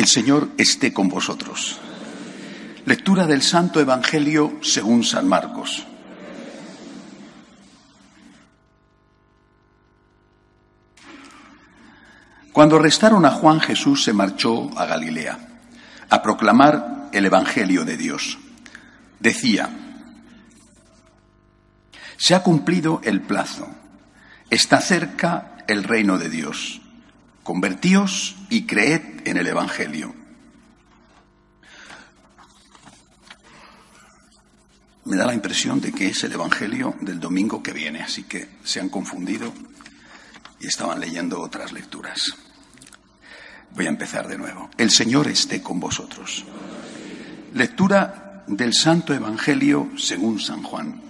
El Señor esté con vosotros. Lectura del Santo Evangelio según San Marcos. Cuando arrestaron a Juan, Jesús se marchó a Galilea a proclamar el Evangelio de Dios. Decía, se ha cumplido el plazo, está cerca el reino de Dios. Convertíos y creed en el Evangelio. Me da la impresión de que es el Evangelio del domingo que viene, así que se han confundido y estaban leyendo otras lecturas. Voy a empezar de nuevo. El Señor esté con vosotros. Lectura del Santo Evangelio según San Juan.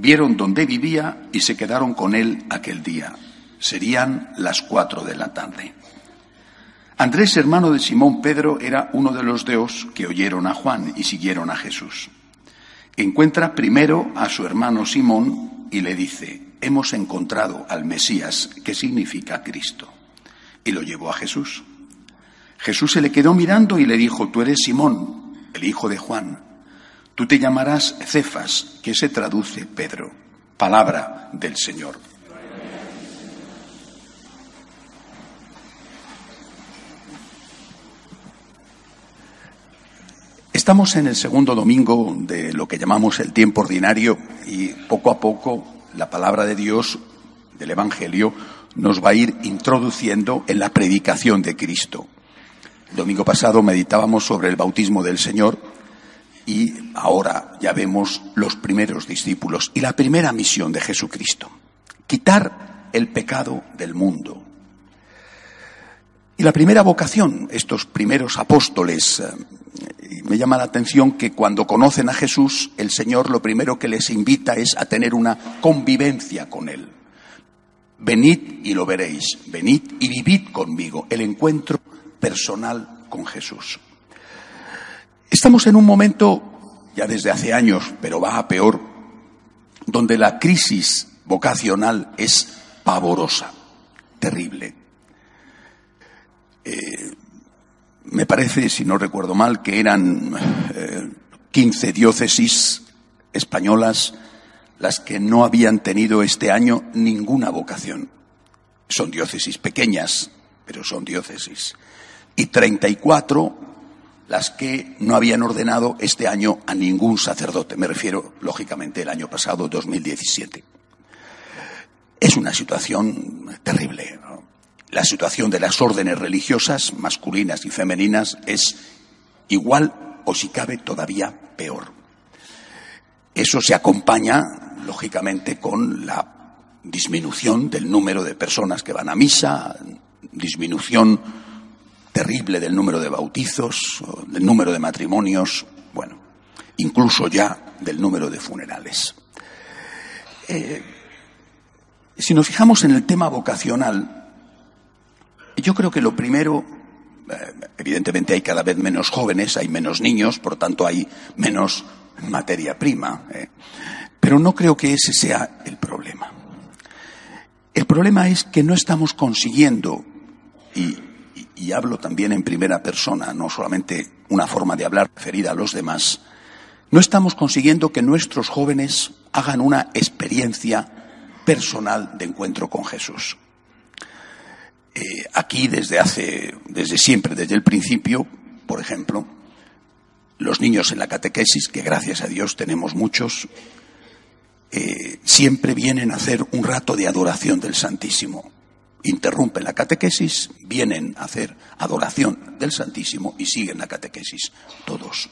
vieron dónde vivía y se quedaron con él aquel día. Serían las cuatro de la tarde. Andrés, hermano de Simón Pedro, era uno de los deos que oyeron a Juan y siguieron a Jesús. Encuentra primero a su hermano Simón y le dice, hemos encontrado al Mesías, que significa Cristo. Y lo llevó a Jesús. Jesús se le quedó mirando y le dijo, tú eres Simón, el hijo de Juan. Tú te llamarás Cefas, que se traduce Pedro, palabra del Señor. Estamos en el segundo domingo de lo que llamamos el tiempo ordinario y poco a poco la palabra de Dios del Evangelio nos va a ir introduciendo en la predicación de Cristo. El domingo pasado meditábamos sobre el bautismo del Señor y ahora ya vemos los primeros discípulos y la primera misión de Jesucristo, quitar el pecado del mundo. Y la primera vocación, estos primeros apóstoles, eh, me llama la atención que cuando conocen a Jesús, el Señor lo primero que les invita es a tener una convivencia con Él. Venid y lo veréis, venid y vivid conmigo, el encuentro personal con Jesús. Estamos en un momento, ya desde hace años, pero va a peor, donde la crisis vocacional es pavorosa, terrible. Eh, me parece, si no recuerdo mal, que eran eh, 15 diócesis españolas las que no habían tenido este año ninguna vocación. Son diócesis pequeñas, pero son diócesis. Y 34 las que no habían ordenado este año a ningún sacerdote. Me refiero, lógicamente, el año pasado, 2017. Es una situación terrible. La situación de las órdenes religiosas, masculinas y femeninas, es igual o si cabe todavía peor. Eso se acompaña, lógicamente, con la disminución del número de personas que van a misa, disminución terrible del número de bautizos, del número de matrimonios, bueno, incluso ya del número de funerales. Eh, si nos fijamos en el tema vocacional, yo creo que lo primero, eh, evidentemente hay cada vez menos jóvenes, hay menos niños, por tanto hay menos materia prima, eh, pero no creo que ese sea el problema. El problema es que no estamos consiguiendo, y, y hablo también en primera persona, no solamente una forma de hablar referida a los demás, no estamos consiguiendo que nuestros jóvenes hagan una experiencia personal de encuentro con Jesús. Eh, aquí desde hace, desde siempre, desde el principio, por ejemplo, los niños en la catequesis, que gracias a Dios tenemos muchos, eh, siempre vienen a hacer un rato de adoración del Santísimo. Interrumpen la catequesis, vienen a hacer adoración del Santísimo y siguen la catequesis, todos.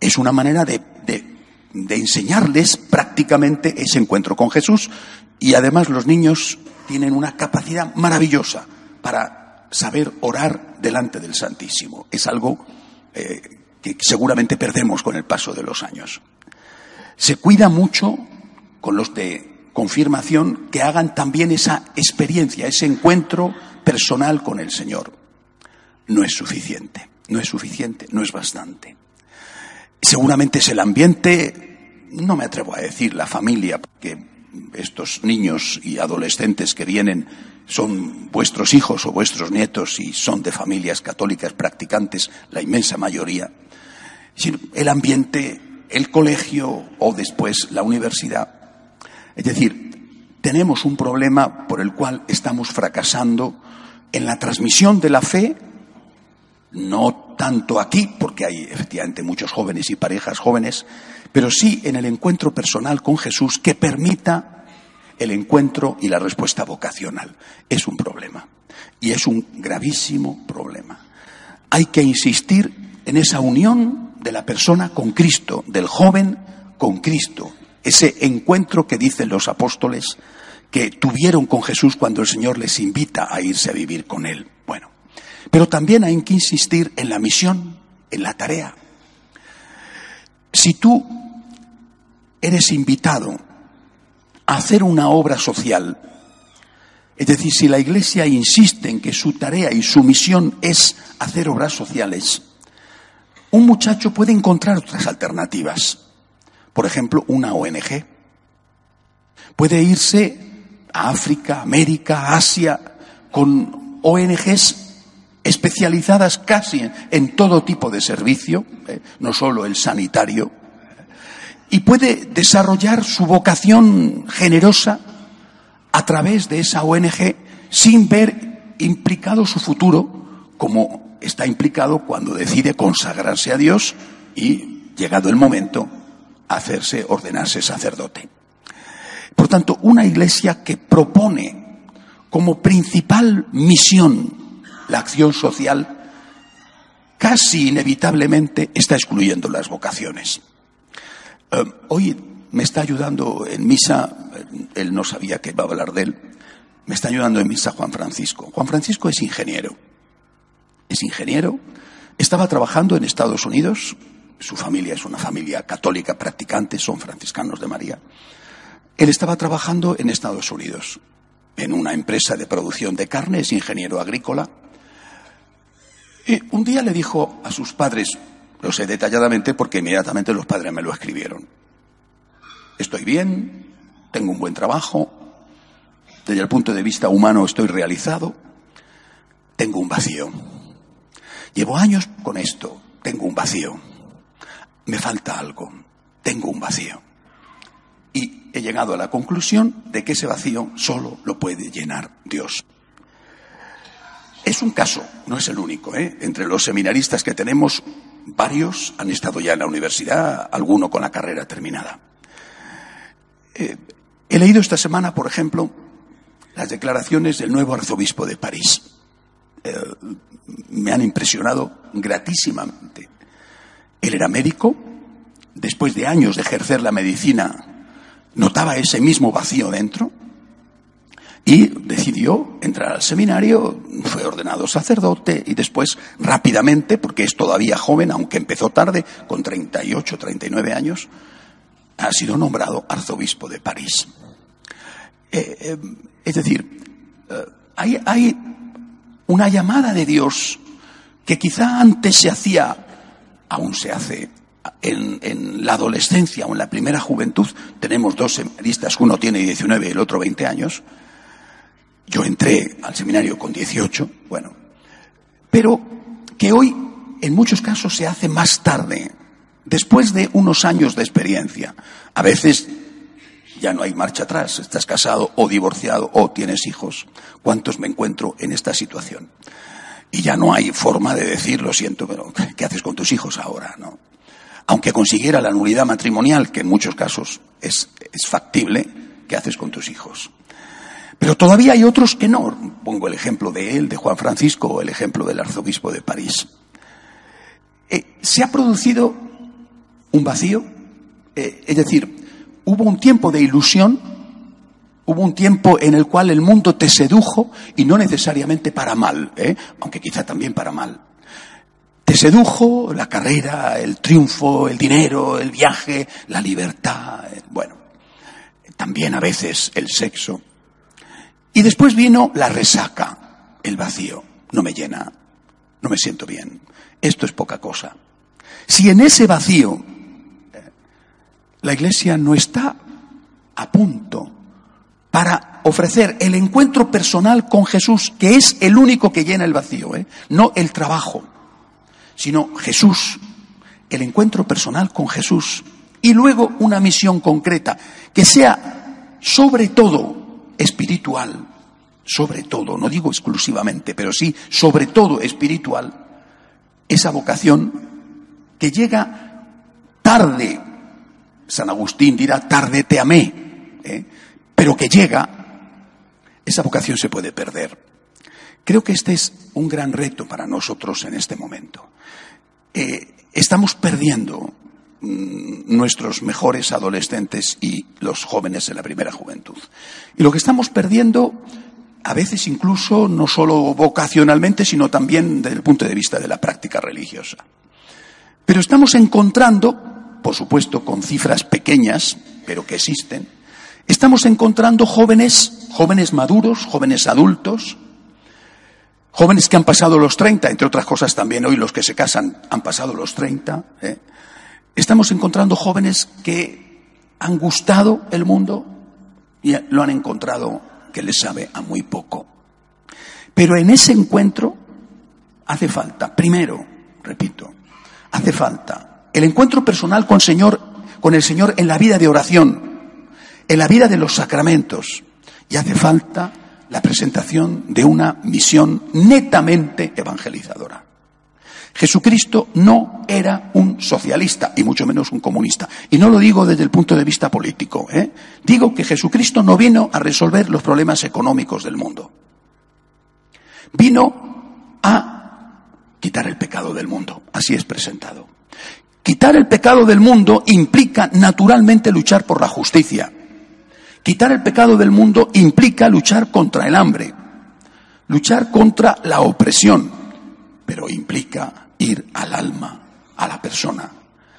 Es una manera de, de enseñarles prácticamente ese encuentro con Jesús y además los niños tienen una capacidad maravillosa para saber orar delante del Santísimo. Es algo eh, que seguramente perdemos con el paso de los años. Se cuida mucho con los de confirmación que hagan también esa experiencia, ese encuentro personal con el Señor. No es suficiente, no es suficiente, no es bastante. Seguramente es el ambiente, no me atrevo a decir la familia, porque estos niños y adolescentes que vienen son vuestros hijos o vuestros nietos y son de familias católicas practicantes, la inmensa mayoría, el ambiente, el colegio o después la universidad. Es decir, tenemos un problema por el cual estamos fracasando en la transmisión de la fe, no tanto aquí, porque hay efectivamente muchos jóvenes y parejas jóvenes, pero sí en el encuentro personal con Jesús que permita el encuentro y la respuesta vocacional. Es un problema. Y es un gravísimo problema. Hay que insistir en esa unión de la persona con Cristo, del joven con Cristo. Ese encuentro que dicen los apóstoles que tuvieron con Jesús cuando el Señor les invita a irse a vivir con Él. Bueno, pero también hay que insistir en la misión, en la tarea. Si tú eres invitado a hacer una obra social, es decir, si la Iglesia insiste en que su tarea y su misión es hacer obras sociales, un muchacho puede encontrar otras alternativas. Por ejemplo, una ONG. Puede irse a África, América, Asia, con ONGs especializadas casi en, todo tipo de servicio, eh, no solo el sanitario, y puede desarrollar su vocación generosa a través de esa ONG sin ver implicado su futuro como está implicado cuando decide consagrarse a Dios y, llegado el momento, hacerse, ordenarse sacerdote. Por tanto, una iglesia que propone como principal misión la acción social, casi inevitablemente está excluyendo las vocaciones. Eh, hoy me está ayudando en misa, él no sabía que iba a hablar de él, me está ayudando en misa Juan Francisco. Juan Francisco es ingeniero, es ingeniero, estaba trabajando en Estados Unidos, su familia es una familia católica practicante, son franciscanos de María. Él estaba trabajando en Estados Unidos, en una empresa de producción de carne, es ingeniero agrícola. Y un día le dijo a sus padres, lo sé detalladamente porque inmediatamente los padres me lo escribieron. Estoy bien, tengo un buen trabajo, desde el punto de vista humano estoy realizado, tengo un vacío. Llevo años con esto, tengo un vacío me falta algo, tengo un vacío. Y he llegado a la conclusión de que ese vacío solo lo puede llenar Dios. Es un caso, no es el único. ¿eh? Entre los seminaristas que tenemos, varios han estado ya en la universidad, alguno con la carrera terminada. Eh, he leído esta semana, por ejemplo, las declaraciones del nuevo arzobispo de París. Eh, me han impresionado gratísimamente. Él era médico, después de años de ejercer la medicina, notaba ese mismo vacío dentro y decidió entrar al seminario, fue ordenado sacerdote y después rápidamente, porque es todavía joven, aunque empezó tarde, con 38, 39 años, ha sido nombrado arzobispo de París. Eh, eh, es decir, eh, hay, hay una llamada de Dios que quizá antes se hacía aún se hace en, la adolescencia o en la primera juventud. Tenemos dos seminaristas, uno tiene 19 y el otro 20 años. Yo entré al seminario con 18, bueno, pero que hoy en muchos casos se hace más tarde, después de unos años de experiencia. A veces ya no hay marcha atrás, estás casado o divorciado o tienes hijos. ¿Cuántos me encuentro en esta situación? Y ya no hay forma de decir, lo siento, pero ¿qué haces con tus hijos ahora? ¿no? Aunque consiguiera la nulidad matrimonial, que en muchos casos es, es factible, ¿qué haces con tus hijos? Pero todavía hay otros que no. Pongo el ejemplo de él, de Juan Francisco, o el ejemplo del arzobispo de París. Eh, se ha producido un vacío, eh, es decir, hubo un tiempo de ilusión, Hubo un tiempo en el cual el mundo te sedujo y no necesariamente para mal, ¿eh? aunque quizá también para mal. Te sedujo la carrera, el triunfo, el dinero, el viaje, la libertad, eh, bueno, también a veces el sexo. Y después vino la resaca, el vacío. No me llena, no me siento bien. Esto es poca cosa. Si en ese vacío eh, la iglesia no está a punto para ofrecer el encuentro personal con Jesús, que es el único que llena el vacío, ¿eh? no el trabajo, sino Jesús, el encuentro personal con Jesús, y luego una misión concreta, que sea sobre todo espiritual, sobre todo, no digo exclusivamente, pero sí sobre todo espiritual, esa vocación que llega tarde, San Agustín dirá, tarde te amé, ¿eh? Pero que llega, esa vocación se puede perder. Creo que este es un gran reto para nosotros en este momento. Eh, estamos perdiendo mm, nuestros mejores adolescentes y los jóvenes en la primera juventud. Y lo que estamos perdiendo, a veces incluso no solo vocacionalmente, sino también desde el punto de vista de la práctica religiosa. Pero estamos encontrando, por supuesto con cifras pequeñas, pero que existen, Estamos encontrando jóvenes, jóvenes maduros, jóvenes adultos, jóvenes que han pasado los 30, entre otras cosas también hoy los que se casan han pasado los 30. ¿eh? Estamos encontrando jóvenes que han gustado el mundo y lo han encontrado que les sabe a muy poco. Pero en ese encuentro hace falta, primero, repito, hace falta el encuentro personal con, Señor, con el Señor en la vida de oración, en la vida de los sacramentos. Y hace falta la presentación de una misión netamente evangelizadora. Jesucristo no era un socialista y mucho menos un comunista. Y no lo digo desde el punto de vista político. ¿eh? Digo que Jesucristo no vino a resolver los problemas económicos del mundo. Vino a quitar el pecado del mundo. Así es presentado. Quitar el pecado del mundo implica naturalmente luchar por la justicia. Quitar el pecado del mundo implica luchar contra el hambre, luchar contra la opresión, pero implica ir al alma, a la persona,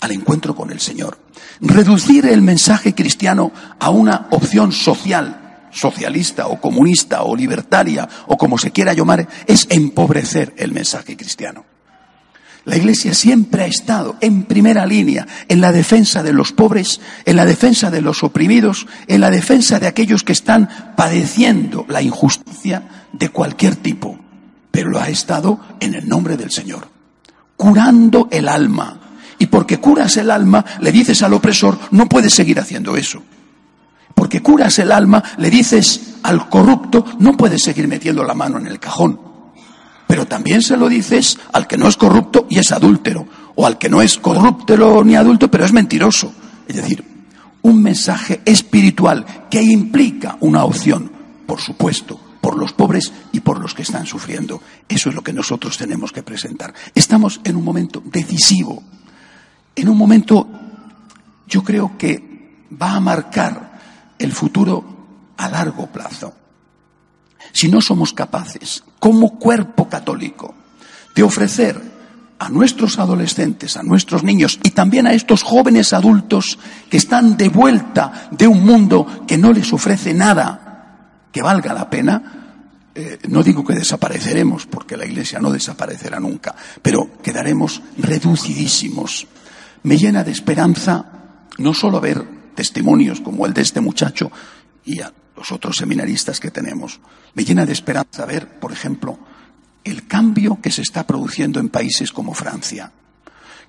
al encuentro con el Señor. Reducir el mensaje cristiano a una opción social, socialista o comunista o libertaria o como se quiera llamar, es empobrecer el mensaje cristiano. La Iglesia siempre ha estado en primera línea en la defensa de los pobres, en la defensa de los oprimidos, en la defensa de aquellos que están padeciendo la injusticia de cualquier tipo, pero lo ha estado en el nombre del Señor, curando el alma. Y porque curas el alma, le dices al opresor, no puedes seguir haciendo eso. Porque curas el alma, le dices al corrupto, no puedes seguir metiendo la mano en el cajón pero también se lo dices al que no es corrupto y es adúltero, o al que no es corrupto ni adulto, pero es mentiroso. Es decir, un mensaje espiritual que implica una opción, por supuesto, por los pobres y por los que están sufriendo. Eso es lo que nosotros tenemos que presentar. Estamos en un momento decisivo, en un momento, yo creo que va a marcar el futuro a largo plazo si no somos capaces, como cuerpo católico, de ofrecer a nuestros adolescentes, a nuestros niños y también a estos jóvenes adultos que están de vuelta de un mundo que no les ofrece nada que valga la pena, eh, no digo que desapareceremos, porque la Iglesia no desaparecerá nunca, pero quedaremos reducidísimos. Me llena de esperanza no solo ver testimonios como el de este muchacho y a los otros seminaristas que tenemos. Me llena de esperanza ver, por ejemplo, el cambio que se está produciendo en países como Francia.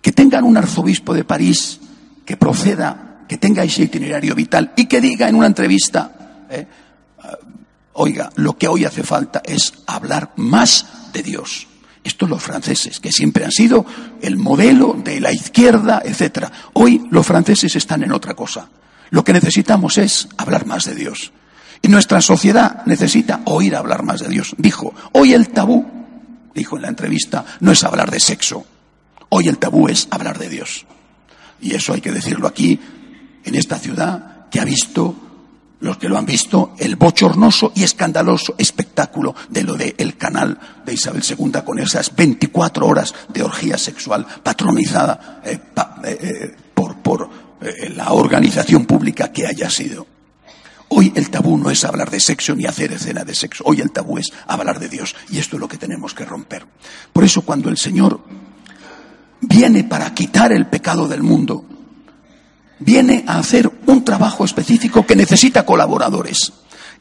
Que tengan un arzobispo de París que proceda, que tenga ese itinerario vital y que diga en una entrevista, eh, ah, oiga, lo que hoy hace falta es hablar más de Dios. Estos los franceses, que siempre han sido el modelo de la izquierda, etcétera. Hoy los franceses están en otra cosa. Lo que necesitamos es hablar más de Dios. Y nuestra sociedad necesita oír hablar más de Dios. Dijo, hoy el tabú, dijo en la entrevista, no es hablar de sexo. Hoy el tabú es hablar de Dios. Y eso hay que decirlo aquí, en esta ciudad que ha visto los que lo han visto, el bochornoso y escandaloso espectáculo de lo de el canal de Isabel II con esas 24 horas de orgía sexual patronizada eh, eh, eh, por, por la organización pública que haya sido. Hoy el tabú no es hablar de sexo ni hacer escena de sexo. Hoy el tabú es hablar de Dios. Y esto es lo que tenemos que romper. Por eso cuando el Señor viene para quitar el pecado del mundo, viene a hacer un trabajo específico que necesita colaboradores.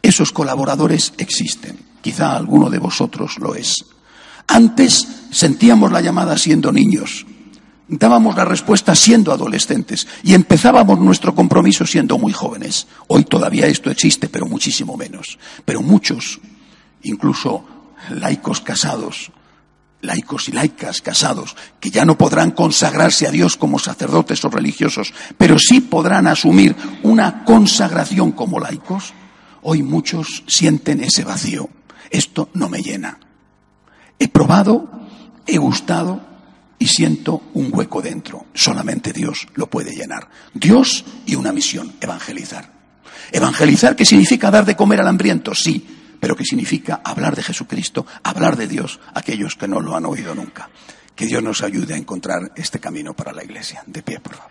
Esos colaboradores existen. Quizá alguno de vosotros lo es. Antes sentíamos la llamada siendo niños, dábamos la respuesta siendo adolescentes y empezábamos nuestro compromiso siendo muy jóvenes. Hoy todavía esto existe, pero muchísimo menos. Pero muchos, incluso laicos casados, laicos y laicas casados, que ya no podrán consagrarse a Dios como sacerdotes o religiosos, pero sí podrán asumir una consagración como laicos, hoy muchos sienten ese vacío. Esto no me llena. He probado, he gustado y siento un hueco dentro. Solamente Dios lo puede llenar. Dios y una misión, evangelizar. Evangelizar, ¿qué significa dar de comer al hambriento? Sí, pero que significa hablar de Jesucristo, hablar de Dios a aquellos que no lo han oído nunca. Que Dios nos ayude a encontrar este camino para la Iglesia. De pie, por favor.